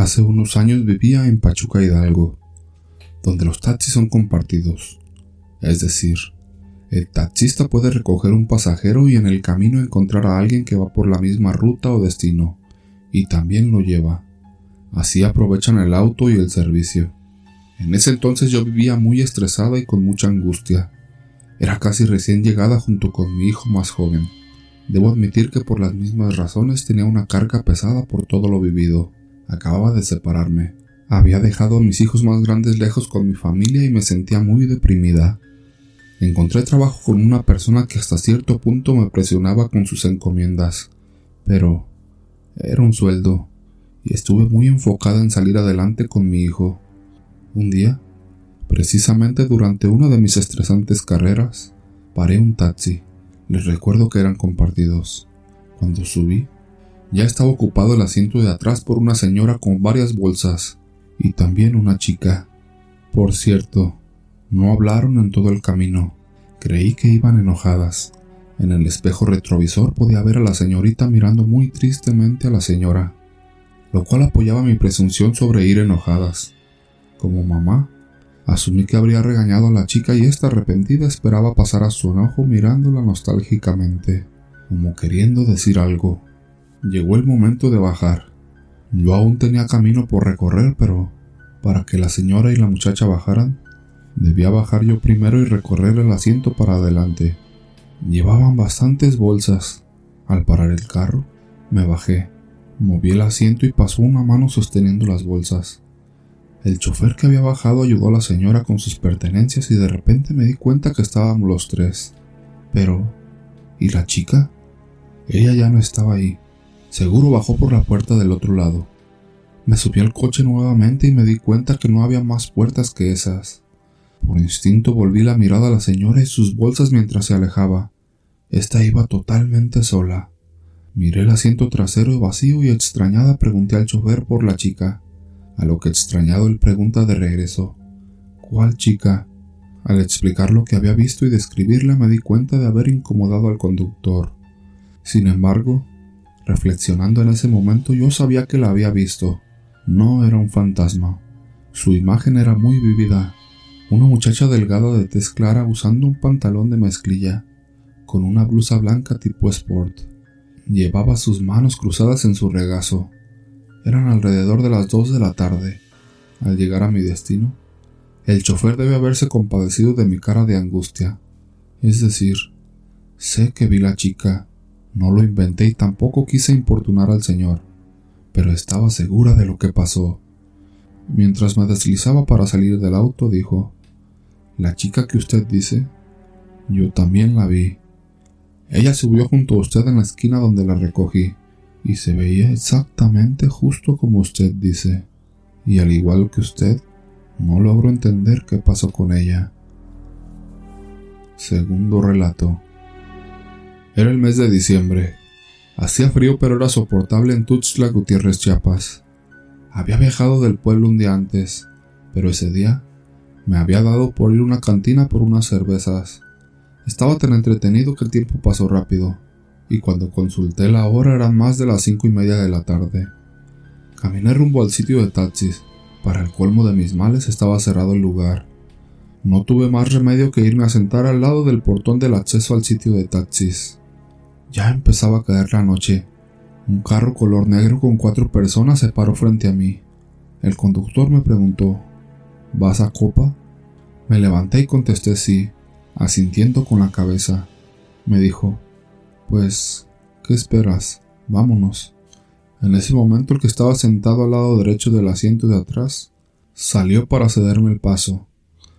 Hace unos años vivía en Pachuca Hidalgo, donde los taxis son compartidos. Es decir, el taxista puede recoger un pasajero y en el camino encontrar a alguien que va por la misma ruta o destino, y también lo lleva. Así aprovechan el auto y el servicio. En ese entonces yo vivía muy estresada y con mucha angustia. Era casi recién llegada junto con mi hijo más joven. Debo admitir que por las mismas razones tenía una carga pesada por todo lo vivido. Acababa de separarme. Había dejado a mis hijos más grandes lejos con mi familia y me sentía muy deprimida. Encontré trabajo con una persona que hasta cierto punto me presionaba con sus encomiendas, pero era un sueldo, y estuve muy enfocada en salir adelante con mi hijo. Un día, precisamente durante una de mis estresantes carreras, paré un taxi. Les recuerdo que eran compartidos. Cuando subí, ya estaba ocupado el asiento de atrás por una señora con varias bolsas y también una chica. Por cierto, no hablaron en todo el camino. Creí que iban enojadas. En el espejo retrovisor podía ver a la señorita mirando muy tristemente a la señora, lo cual apoyaba mi presunción sobre ir enojadas. Como mamá, asumí que habría regañado a la chica y esta arrepentida esperaba pasar a su enojo mirándola nostálgicamente, como queriendo decir algo. Llegó el momento de bajar. Yo aún tenía camino por recorrer, pero para que la señora y la muchacha bajaran, debía bajar yo primero y recorrer el asiento para adelante. Llevaban bastantes bolsas. Al parar el carro, me bajé, moví el asiento y pasó una mano sosteniendo las bolsas. El chofer que había bajado ayudó a la señora con sus pertenencias y de repente me di cuenta que estábamos los tres. Pero... ¿Y la chica? Ella ya no estaba ahí. Seguro bajó por la puerta del otro lado. Me subí al coche nuevamente y me di cuenta que no había más puertas que esas. Por instinto volví la mirada a la señora y sus bolsas mientras se alejaba. Esta iba totalmente sola. Miré el asiento trasero vacío y extrañada pregunté al chofer por la chica, a lo que extrañado él pregunta de regreso ¿Cuál chica? Al explicar lo que había visto y describirla me di cuenta de haber incomodado al conductor. Sin embargo, Reflexionando en ese momento yo sabía que la había visto. No era un fantasma. Su imagen era muy vívida. Una muchacha delgada de tez clara usando un pantalón de mezclilla, con una blusa blanca tipo sport. Llevaba sus manos cruzadas en su regazo. Eran alrededor de las dos de la tarde. Al llegar a mi destino, el chofer debe haberse compadecido de mi cara de angustia. Es decir, sé que vi la chica, no lo inventé y tampoco quise importunar al Señor, pero estaba segura de lo que pasó. Mientras me deslizaba para salir del auto, dijo, La chica que usted dice, yo también la vi. Ella subió junto a usted en la esquina donde la recogí, y se veía exactamente justo como usted dice, y al igual que usted, no logro entender qué pasó con ella. Segundo relato. Era el mes de diciembre. Hacía frío pero era soportable en Tuxtla Gutiérrez, Chiapas. Había viajado del pueblo un día antes, pero ese día me había dado por ir a una cantina por unas cervezas. Estaba tan entretenido que el tiempo pasó rápido, y cuando consulté la hora eran más de las cinco y media de la tarde. Caminé rumbo al sitio de taxis. Para el colmo de mis males estaba cerrado el lugar. No tuve más remedio que irme a sentar al lado del portón del acceso al sitio de taxis. Ya empezaba a caer la noche. Un carro color negro con cuatro personas se paró frente a mí. El conductor me preguntó, ¿Vas a Copa? Me levanté y contesté sí, asintiendo con la cabeza. Me dijo, Pues, ¿qué esperas? Vámonos. En ese momento el que estaba sentado al lado derecho del asiento de atrás salió para cederme el paso.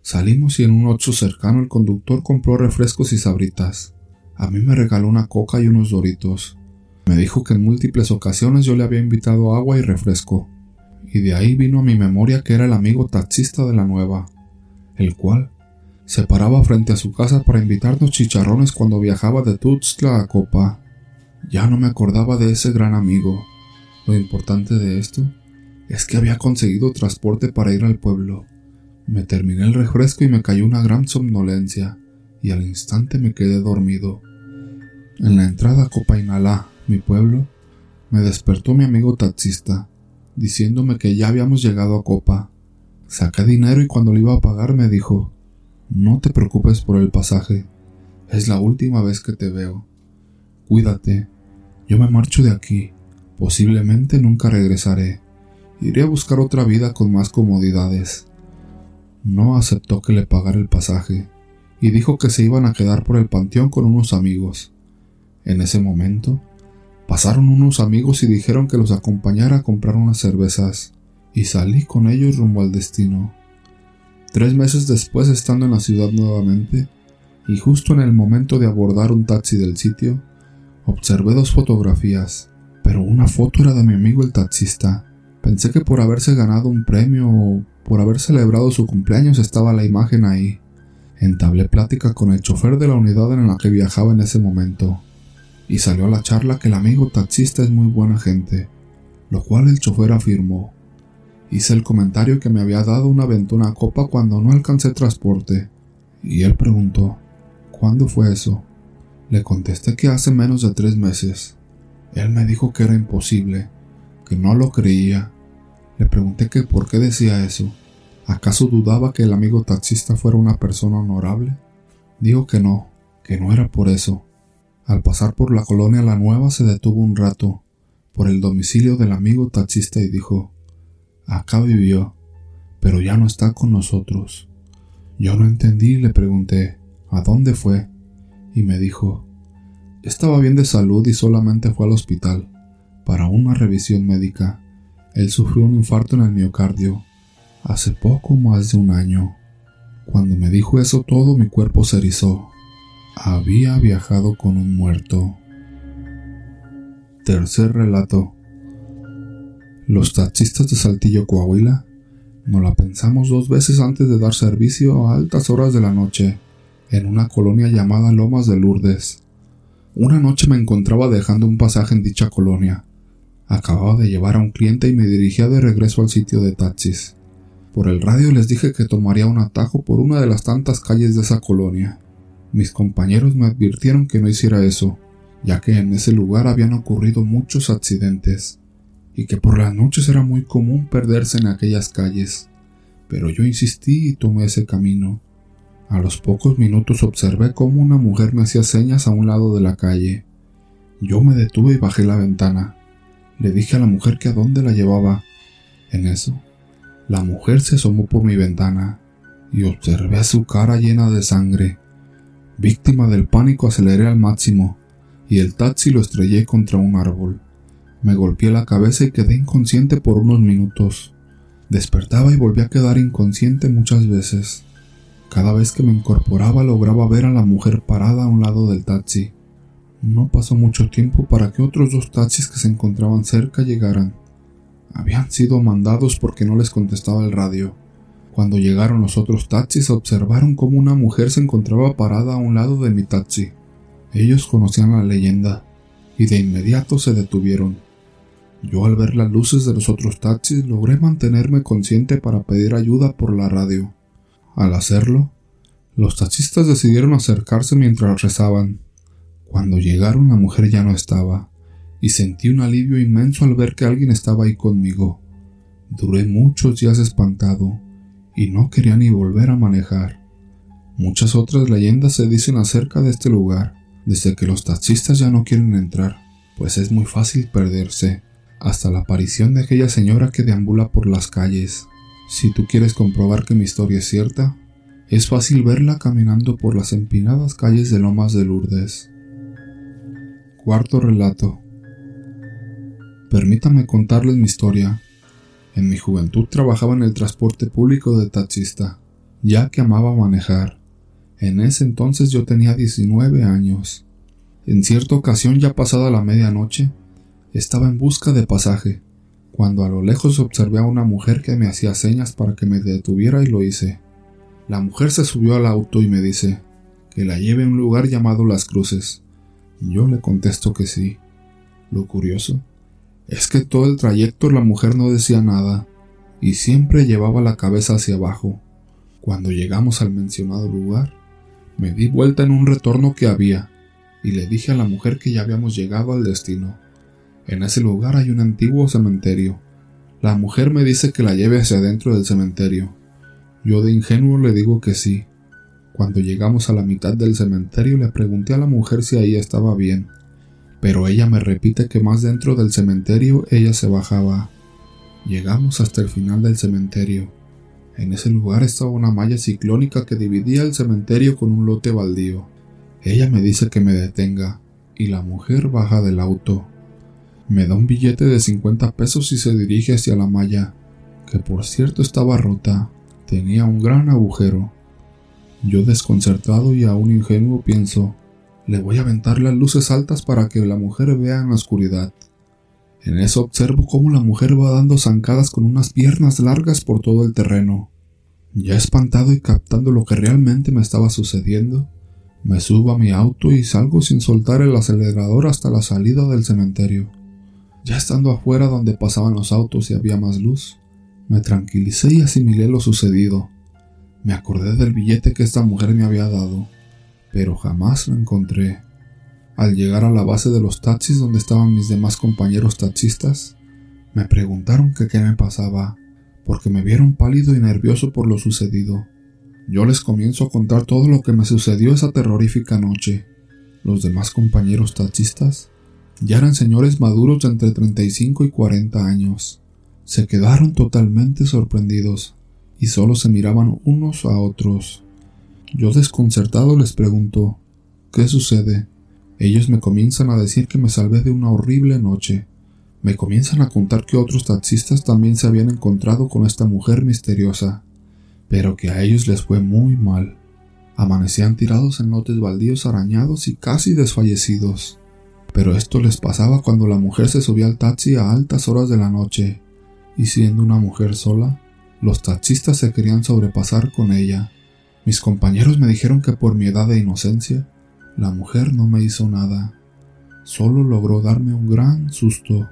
Salimos y en un ocho cercano el conductor compró refrescos y sabritas. A mí me regaló una coca y unos doritos. Me dijo que en múltiples ocasiones yo le había invitado agua y refresco, y de ahí vino a mi memoria que era el amigo taxista de la nueva, el cual se paraba frente a su casa para invitarnos chicharrones cuando viajaba de Tuxtla a Copa. Ya no me acordaba de ese gran amigo. Lo importante de esto es que había conseguido transporte para ir al pueblo. Me terminé el refresco y me cayó una gran somnolencia, y al instante me quedé dormido. En la entrada a Copainalá, mi pueblo, me despertó mi amigo taxista. diciéndome que ya habíamos llegado a Copa. Saqué dinero y cuando le iba a pagar me dijo, no te preocupes por el pasaje, es la última vez que te veo. Cuídate, yo me marcho de aquí, posiblemente nunca regresaré. Iré a buscar otra vida con más comodidades. No aceptó que le pagara el pasaje y dijo que se iban a quedar por el panteón con unos amigos. En ese momento, pasaron unos amigos y dijeron que los acompañara a comprar unas cervezas, y salí con ellos rumbo al destino. Tres meses después, estando en la ciudad nuevamente, y justo en el momento de abordar un taxi del sitio, observé dos fotografías, pero una foto era de mi amigo el taxista. Pensé que por haberse ganado un premio o por haber celebrado su cumpleaños estaba la imagen ahí. Entablé plática con el chofer de la unidad en la que viajaba en ese momento, y salió a la charla que el amigo taxista es muy buena gente, lo cual el chofer afirmó. Hice el comentario que me había dado una ventuna copa cuando no alcancé transporte, y él preguntó, ¿cuándo fue eso? Le contesté que hace menos de tres meses. Él me dijo que era imposible, que no lo creía, le pregunté que por qué decía eso. ¿Acaso dudaba que el amigo taxista fuera una persona honorable? Dijo que no, que no era por eso. Al pasar por la colonia La Nueva se detuvo un rato por el domicilio del amigo taxista y dijo, acá vivió, pero ya no está con nosotros. Yo no entendí y le pregunté, ¿a dónde fue? Y me dijo, estaba bien de salud y solamente fue al hospital para una revisión médica. Él sufrió un infarto en el miocardio hace poco más de un año. Cuando me dijo eso todo mi cuerpo se erizó. Había viajado con un muerto. Tercer relato. Los taxistas de Saltillo, Coahuila, no la pensamos dos veces antes de dar servicio a altas horas de la noche, en una colonia llamada Lomas de Lourdes. Una noche me encontraba dejando un pasaje en dicha colonia, Acababa de llevar a un cliente y me dirigía de regreso al sitio de taxis. Por el radio les dije que tomaría un atajo por una de las tantas calles de esa colonia. Mis compañeros me advirtieron que no hiciera eso, ya que en ese lugar habían ocurrido muchos accidentes, y que por las noches era muy común perderse en aquellas calles. Pero yo insistí y tomé ese camino. A los pocos minutos observé cómo una mujer me hacía señas a un lado de la calle. Yo me detuve y bajé la ventana. Le dije a la mujer que a dónde la llevaba. En eso, la mujer se asomó por mi ventana y observé su cara llena de sangre. Víctima del pánico aceleré al máximo y el taxi lo estrellé contra un árbol. Me golpeé la cabeza y quedé inconsciente por unos minutos. Despertaba y volví a quedar inconsciente muchas veces. Cada vez que me incorporaba lograba ver a la mujer parada a un lado del taxi. No pasó mucho tiempo para que otros dos taxis que se encontraban cerca llegaran. Habían sido mandados porque no les contestaba el radio. Cuando llegaron los otros taxis observaron cómo una mujer se encontraba parada a un lado de mi taxi. Ellos conocían la leyenda y de inmediato se detuvieron. Yo al ver las luces de los otros taxis logré mantenerme consciente para pedir ayuda por la radio. Al hacerlo, los taxistas decidieron acercarse mientras rezaban. Cuando llegaron la mujer ya no estaba, y sentí un alivio inmenso al ver que alguien estaba ahí conmigo. Duré muchos días espantado, y no quería ni volver a manejar. Muchas otras leyendas se dicen acerca de este lugar, desde que los taxistas ya no quieren entrar, pues es muy fácil perderse, hasta la aparición de aquella señora que deambula por las calles. Si tú quieres comprobar que mi historia es cierta, es fácil verla caminando por las empinadas calles de Lomas de Lourdes. Cuarto relato. Permítame contarles mi historia. En mi juventud trabajaba en el transporte público de taxista, ya que amaba manejar. En ese entonces yo tenía 19 años. En cierta ocasión, ya pasada la medianoche, estaba en busca de pasaje, cuando a lo lejos observé a una mujer que me hacía señas para que me detuviera y lo hice. La mujer se subió al auto y me dice que la lleve a un lugar llamado Las Cruces. Yo le contesto que sí. Lo curioso es que todo el trayecto la mujer no decía nada y siempre llevaba la cabeza hacia abajo. Cuando llegamos al mencionado lugar, me di vuelta en un retorno que había y le dije a la mujer que ya habíamos llegado al destino. En ese lugar hay un antiguo cementerio. La mujer me dice que la lleve hacia adentro del cementerio. Yo de ingenuo le digo que sí. Cuando llegamos a la mitad del cementerio le pregunté a la mujer si ahí estaba bien, pero ella me repite que más dentro del cementerio ella se bajaba. Llegamos hasta el final del cementerio. En ese lugar estaba una malla ciclónica que dividía el cementerio con un lote baldío. Ella me dice que me detenga, y la mujer baja del auto. Me da un billete de 50 pesos y se dirige hacia la malla, que por cierto estaba rota, tenía un gran agujero. Yo desconcertado y aún ingenuo pienso, le voy a aventar las luces altas para que la mujer vea en la oscuridad. En eso observo cómo la mujer va dando zancadas con unas piernas largas por todo el terreno. Ya espantado y captando lo que realmente me estaba sucediendo, me subo a mi auto y salgo sin soltar el acelerador hasta la salida del cementerio. Ya estando afuera donde pasaban los autos y había más luz, me tranquilicé y asimilé lo sucedido. Me acordé del billete que esta mujer me había dado, pero jamás lo encontré. Al llegar a la base de los taxis donde estaban mis demás compañeros taxistas, me preguntaron qué me pasaba, porque me vieron pálido y nervioso por lo sucedido. Yo les comienzo a contar todo lo que me sucedió esa terrorífica noche. Los demás compañeros taxistas ya eran señores maduros de entre 35 y 40 años. Se quedaron totalmente sorprendidos y solo se miraban unos a otros. Yo desconcertado les pregunto, ¿qué sucede? Ellos me comienzan a decir que me salvé de una horrible noche. Me comienzan a contar que otros taxistas también se habían encontrado con esta mujer misteriosa, pero que a ellos les fue muy mal. Amanecían tirados en lotes baldíos arañados y casi desfallecidos. Pero esto les pasaba cuando la mujer se subía al taxi a altas horas de la noche, y siendo una mujer sola, los taxistas se querían sobrepasar con ella. Mis compañeros me dijeron que por mi edad de inocencia, la mujer no me hizo nada, solo logró darme un gran susto.